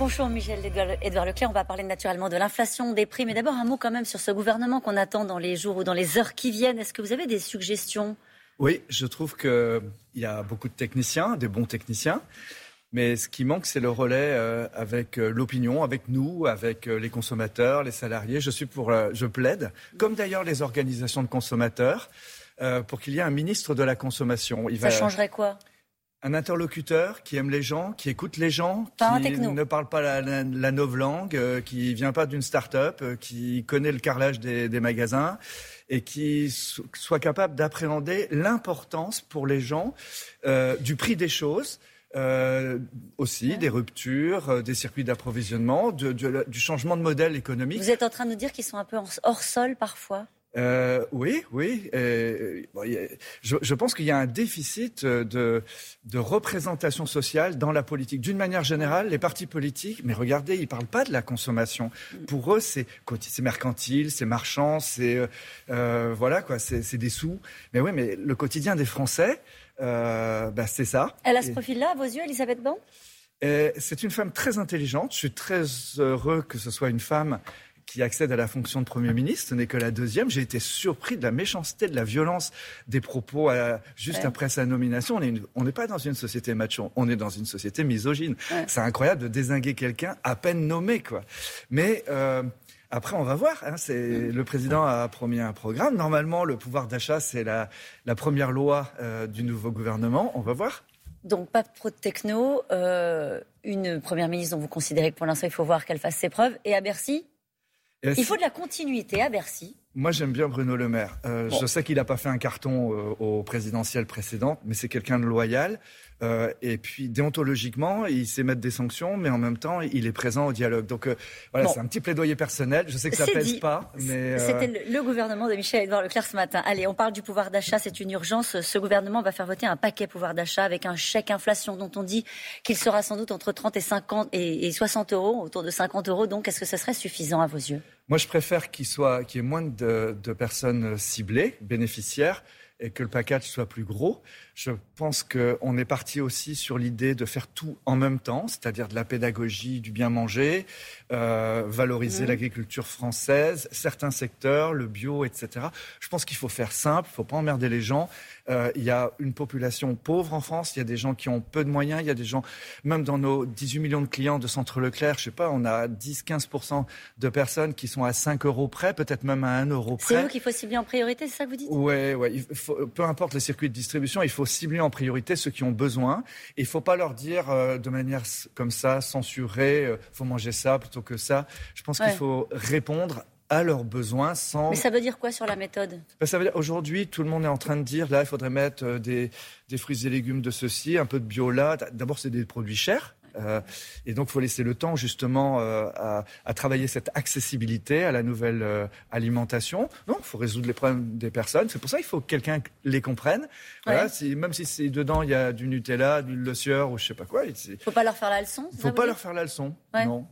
Bonjour Michel Edouard Leclerc. On va parler naturellement de l'inflation, des prix. Mais d'abord un mot quand même sur ce gouvernement qu'on attend dans les jours ou dans les heures qui viennent. Est-ce que vous avez des suggestions? Oui, je trouve qu'il y a beaucoup de techniciens, des bons techniciens. Mais ce qui manque, c'est le relais euh, avec euh, l'opinion, avec nous, avec euh, les consommateurs, les salariés. Je suis pour, je plaide, comme d'ailleurs les organisations de consommateurs, pour qu'il y ait un ministre de la consommation. Il Ça changerait quoi? Un interlocuteur qui aime les gens, qui écoute les gens, qui ne parle pas la, la, langue, euh, qui vient pas d'une start-up, euh, qui connaît le carrelage des, magasins et qui soit capable d'appréhender l'importance pour les gens euh, du prix des choses. aussi des ruptures, des circuits d'approvisionnement, du changement de modèle économique. Vous êtes en train de nous dire qu'ils sont un peu hors sol parfois? Euh, oui, oui. Euh, je, je, pense qu'il y a un déficit de, de, représentation sociale dans la politique. D'une manière générale, les partis politiques, mais regardez, ils ne parlent pas de la consommation. Pour eux, c'est mercantile, c'est marchand, c'est euh, euh voilà quoi, c'est des sous. Mais oui, mais le quotidien des Français, euh, bah, c'est ça. Elle a ce profil-là à vos yeux, Elisabeth Ban C'est une femme très intelligente. Je suis très heureux que ce soit une femme qui accède à la fonction de Premier ministre. Ce n'est que la deuxième. J'ai été surpris de la méchanceté, de la violence des propos juste après sa nomination. On n'est pas dans une société macho, on est dans une société misogyne. C'est incroyable de désinguer quelqu'un à peine nommé. quoi. Mais... Euh, après, on va voir. Hein, c'est le président a promis un programme. Normalement, le pouvoir d'achat, c'est la, la, première loi euh, du nouveau gouvernement. On va voir. Donc, pas trop de techno. Euh, une première ministre dont vous considérez que pour l'instant, il faut voir qu'elle fasse ses preuves. Et à Bercy, il faut de la continuité à Bercy. Moi, j'aime bien Bruno Le Maire. Euh, je sais qu'il n'a pas fait un carton euh, au présidentiel précédent, mais c'est quelqu'un de loyal. Euh, et puis, déontologiquement, il sait mettre des sanctions, mais en même temps, il est présent au dialogue. Donc, euh, voilà, c'est un petit plaidoyer personnel. Je sais que ça pèse pas, mais... C'était le gouvernement de Michel-Édouard Leclerc ce matin. Allez, on parle du pouvoir d'achat, c'est une urgence. Ce gouvernement va faire voter un paquet pouvoir d'achat avec un chèque inflation dont on dit qu'il sera sans doute entre 30 et 50 et 60 euros, autour de 50 euros. Donc, est-ce que ce serait suffisant à vos yeux? Moi, je préfère qu'il soit, qu'il y ait moins de, de personnes ciblées, bénéficiaires, et que le package soit plus gros. Je pense qu'on est parti aussi sur l'idée de faire tout en même temps, c'est-à-dire de la pédagogie, du bien manger, euh, valoriser mmh. l'agriculture française, certains secteurs, le bio, etc. Je pense qu'il faut faire simple, il ne faut pas emmerder les gens. Euh, il y a une population pauvre en France, il y a des gens qui ont peu de moyens, il y a des gens, même dans nos 18 millions de clients de Centre Leclerc, je sais pas, on a 10-15% de personnes qui sont à 5 euros près, peut-être même à 1 euro près. C'est vous qu'il faut cibler en priorité, c'est ça que vous dites? Oui, ouais, peu importe les circuits de distribution, il faut cibler en priorité ceux qui ont besoin. Il ne faut pas leur dire euh, de manière comme ça, censurée, il euh, faut manger ça plutôt que ça. Je pense qu'il faut répondre à leurs besoins sans. Mais ça veut dire quoi sur la méthode? Ben, Ça veut dire aujourd'hui, tout le monde est en train de dire là, il faudrait mettre euh, des, des fruits et légumes de ceci, un peu de bio là. D'abord, c'est des produits chers. Euh, et donc, il faut laisser le temps justement euh, à, à, travailler cette accessibilité à la nouvelle euh, alimentation. Non, il faut résoudre les problèmes des personnes. C'est pour ça qu'il faut que quelqu'un les comprenne. Voilà, si, même si dedans il y a du Nutella, du Le Sieur ou je sais pas quoi. Il ne faut pas leur faire la leçon. Il ne faut pas leur faire la leçon. Non.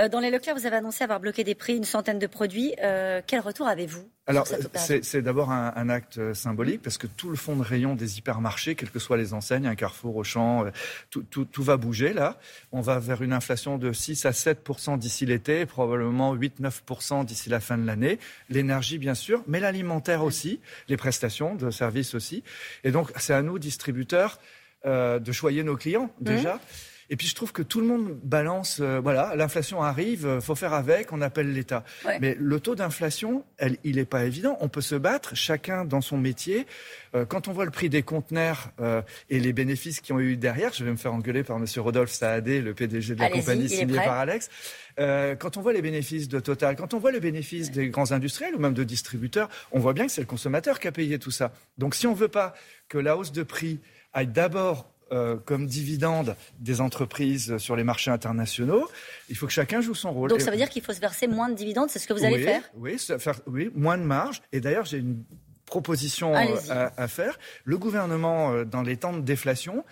Euh, dans les Leclerc, vous avez annoncé avoir bloqué des prix, une centaine de produits. Euh, quel retour avez-vous Alors, c'est d'abord un, acte euh, symbolique parce que tout le fond de rayon des hypermarchés, quelles que soient les enseignes, un Carrefour, Auchan, tout, tout, va bouger là. On va vers une inflation de 6 à 7 d'ici l'été, probablement 8-9 d'ici la fin de l'année. L'énergie, bien sûr, mais l'alimentaire aussi, les prestations de services aussi. Et donc, c'est à nous, distributeurs, de choyer nos clients déjà. Et puis je trouve que tout le monde balance, euh, voilà, l'inflation arrive, euh, faut faire avec, on appelle l'État. Mais le taux d'inflation, il n'est pas évident. On peut se battre, chacun dans son métier. Euh, quand on voit le prix des conteneurs et les bénéfices qui ont eu derrière, je vais me faire engueuler par Monsieur Rodolphe Saadé, le PDG de la compagnie signée par Alex. quand on voit les bénéfices de Total, quand on voit les bénéfices des grands industriels ou même de distributeurs, on voit bien que c'est le consommateur qui a payé tout ça. Donc si on veut pas que la hausse de prix aille d'abord euh, comme dividende des entreprises sur les marchés internationaux, il faut que chacun joue son rôle. Donc ça veut dire qu'il faut se verser moins de dividendes, c'est ce que vous allez faire? oui, faire Oui, moins de marge. Et d'ailleurs, j'ai une proposition euh, à, faire. Le gouvernement, euh, dans les temps de déflation,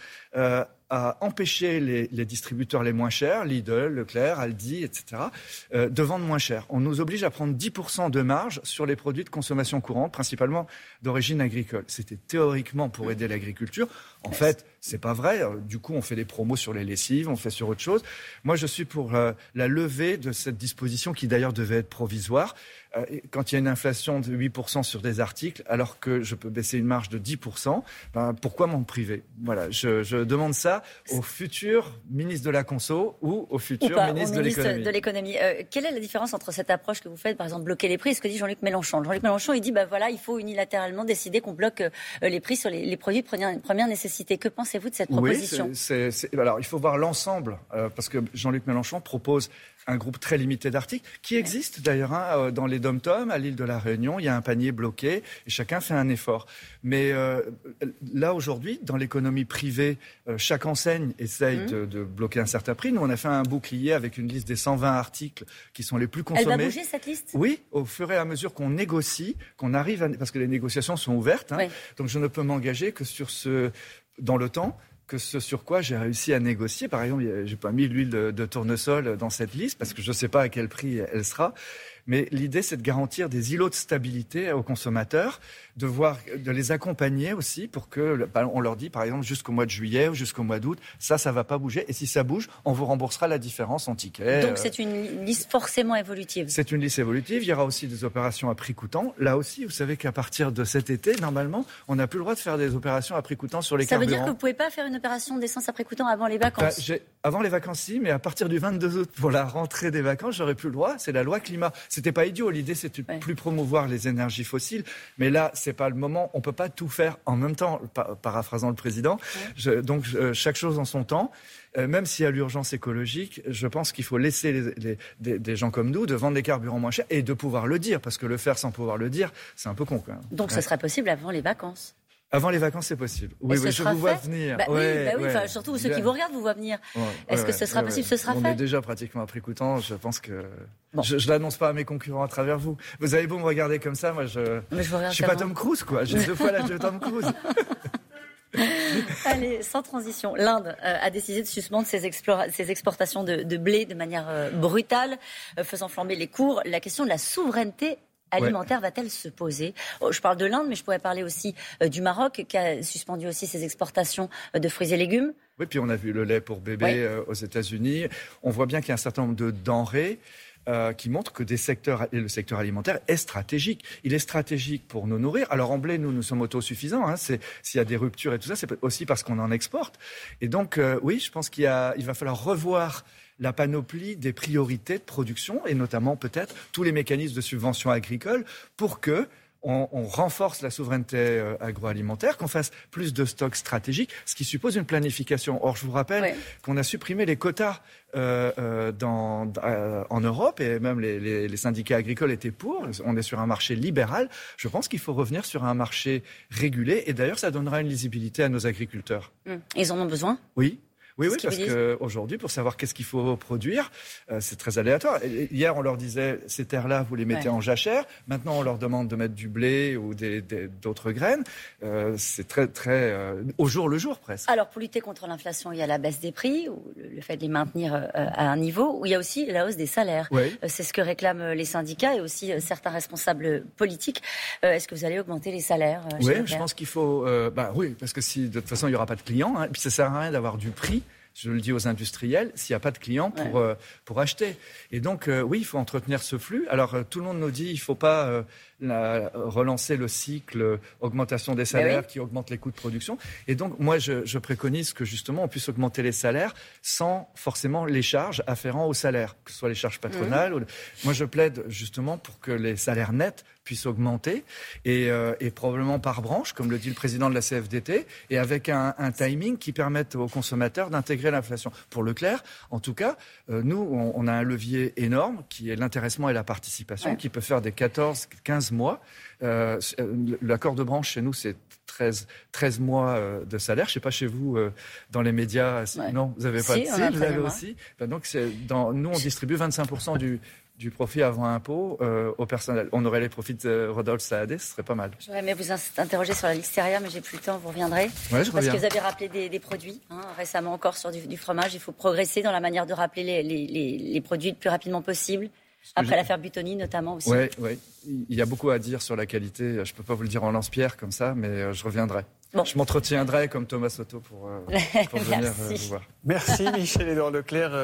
à empêcher les, distributeurs les moins chers, Lidl, Leclerc, Aldi, etc., euh, de vendre moins cher. On nous oblige à prendre 10% de marge sur les produits de consommation courante, principalement d'origine agricole. C'était théoriquement pour aider l'agriculture. En fait, c'est pas vrai. Euh, du coup, on fait des promos sur les lessives, on fait sur autre chose. Moi, je suis pour euh, la levée de cette disposition qui d'ailleurs devait être provisoire. Euh, quand il y a une inflation de 8% sur des articles, alors que je peux baisser une marge de 10%, ben, pourquoi m'en priver? Voilà, je, demande ça au futur ministre de la Conso ou au futur ministre, de l'économie. Euh, quelle est la différence entre cette approche que vous faites, par exemple, bloquer les prix, et ce que dit Jean-Luc Mélenchon? Jean-Luc Mélenchon, il dit, bah voilà, il faut unilatéralement décider qu'on bloque euh, les prix sur les, produits de première, nécessité. Que pensez-vous de cette proposition? oui, Alors, il faut voir l'ensemble, parce que Jean-Luc Mélenchon propose un groupe très limité d'articles, qui existe d'ailleurs hein, euh, dans les dom-toms, à l'île de la Réunion. Il y a un panier bloqué et chacun fait un effort. Mais euh, là, aujourd'hui, dans l'économie privée, euh, chaque enseigne essaye mmh. de, bloquer un certain prix. Nous, on a fait un bouclier avec une liste des 120 articles qui sont les plus consommés. Elle va bouger, cette liste? Oui, au fur et à mesure qu'on négocie, qu'on arrive à... Parce que les négociations sont ouvertes. Hein. Donc, je ne peux m'engager que sur ce... dans le temps que ce sur quoi j'ai réussi à négocier. Par exemple, j'ai pas mis l'huile de, tournesol dans cette liste parce que je ne sais pas à quel prix elle sera. Mais l'idée, c'est de garantir des îlots de stabilité aux consommateurs, de voir, de les accompagner aussi pour que, bah, on leur dit, par exemple, jusqu'au mois de juillet ou jusqu'au mois d'août, ça, ça va pas bouger. Et si ça bouge, on vous remboursera la différence en ticket. Donc c'est une liste forcément évolutive. C'est une liste évolutive. Il y aura aussi des opérations à prix coûtant. Là aussi, vous savez qu'à partir de cet été, normalement, on n'a plus le droit de faire des opérations à prix coûtant sur les ça carburants. Ça veut dire que vous pouvez pas faire une opération d'essence à prix coûtant avant les vacances? Bah, avant les vacances, si, mais à partir du 22 août, pour la rentrée des vacances, j'aurais plus le droit. C'est la loi climat. C'était pas idiot. L'idée, c'est de plus promouvoir les énergies fossiles. Mais là, c'est pas le moment. On peut pas tout faire en même temps, paraphrasant le président. donc, chaque chose en son temps. Euh, même s'il y a l'urgence écologique, je pense qu'il faut laisser des, gens comme nous de vendre des carburants moins chers et de pouvoir le dire, parce que le faire sans pouvoir le dire, c'est un peu con. Quand même. Donc, ce serait possible avant les vacances avant les vacances, c'est possible. Oui, oui je vous vois venir. Bah, oui, bah oui surtout ceux qui vous regardent vous voient venir. Est-ce que ce sera possible Ce sera fait. On est déjà pratiquement à prix coûtant. Je pense que je, ne l'annonce pas à mes concurrents à travers vous. Vous avez beau me regarder comme ça, moi je. je, je suis pas Tom Cruise, quoi. J'ai deux fois l'âge de Tom Cruise. Allez, sans transition, l'Inde euh, a décidé de suspendre ses, ses exportations de, blé de manière euh, brutale, euh, faisant flamber les cours. La question de la souveraineté alimentaire va-t-elle se poser oh, Je parle de l'Inde, mais je pourrais parler aussi euh, du Maroc, qui a suspendu aussi ses exportations euh, de fruits et légumes. Oui, puis on a vu le lait pour bébé euh, aux États-Unis. On voit bien qu'il y a un certain nombre de denrées. qui montrent que des secteurs, et le secteur alimentaire est stratégique. Il est stratégique pour nous nourrir. Alors en blé, nous, nous sommes autosuffisants. Hein. s'il y a des ruptures et tout ça, c'est aussi parce qu'on en exporte. Et donc, oui, je pense qu'il il va falloir revoir la panoplie des priorités de production et notamment peut-être tous les mécanismes de subvention agricole pour que on, renforce la souveraineté euh, agroalimentaire, qu'on fasse plus de stocks stratégiques, ce qui suppose une planification. Or, je vous rappelle qu'on a supprimé les quotas euh, euh, en Europe et même les, syndicats agricoles étaient pour. On est sur un marché libéral. Je pense qu'il faut revenir sur un marché régulé et d'ailleurs, ça donnera une lisibilité à nos agriculteurs. Hum. Ils en ont besoin? Oui. Oui, oui, parce qu'aujourd'hui, pour savoir qu'est-ce qu'il faut produire, euh, c'est très aléatoire. hier, on leur disait, ces terres-là, vous les mettez en jachère. Maintenant, on leur demande de mettre du blé ou d'autres graines. Euh, c'est très, très, euh, au jour le jour, presque. Alors, pour lutter contre l'inflation, il y a la baisse des prix, ou le, fait de les maintenir à un niveau, où il y a aussi la hausse des salaires. c'est ce que réclament les syndicats et aussi certains responsables politiques. Est-ce que vous allez augmenter les salaires Oui, je pense qu'il faut. bah, oui, parce que si de toute façon, il n'y aura pas de clients, hein, et puis ça sert à rien d'avoir du prix je le dis aux industriels, s'il n'y a pas de clients pour, euh, pour acheter. Et donc, euh, oui, il faut entretenir ce flux. Alors, euh, tout le monde nous dit, il ne faut pas relancer le cycle augmentation des salaires qui augmente les coûts de production. Et donc, moi, je, préconise que justement, on puisse augmenter les salaires sans forcément les charges afférentes aux salaires, que ce soit les charges patronales. Mmh. Moi, je plaide justement pour que les salaires nets puissent augmenter et, euh, et, probablement par branche, comme le dit le président de la CFDT, et avec un, un timing qui permette aux consommateurs d'intégrer l'inflation. Pour Leclerc, en tout cas, euh, nous, on, on, a un levier énorme qui est l'intéressement et la participation, qui peut faire des 14-15 mois. Euh, L'accord de branche chez nous, c'est 13, 13 mois de salaire. Je ne sais pas chez vous, dans les médias, non, vous n'avez pas de si, vous avez aussi. Ben donc, dans, nous, on distribue 25% du, du profit avant impôt euh, au personnel. On aurait les profits de Rodolphe Saadé, ce serait pas mal. J'aurais aimé vous interroger sur la listeria, mais j'ai plus le temps, vous reviendrez. Ouais, je Parce reviens. que vous avez rappelé des, des produits, hein, récemment encore sur du, du fromage. Il faut progresser dans la manière de rappeler les, les- les- les produits le plus rapidement possible. Après l'affaire Butoni, notamment aussi. Oui, oui. Il y a beaucoup à dire sur la qualité. Je peux pas vous le dire en lance-pierre comme ça, mais euh, je reviendrai. Bon. Je m'entretiendrai comme Thomas Soto pour, euh, pour venir euh, vous voir. Merci Michel-Édouard Leclerc.